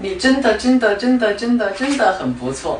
你真的真的真的真的真的很不错。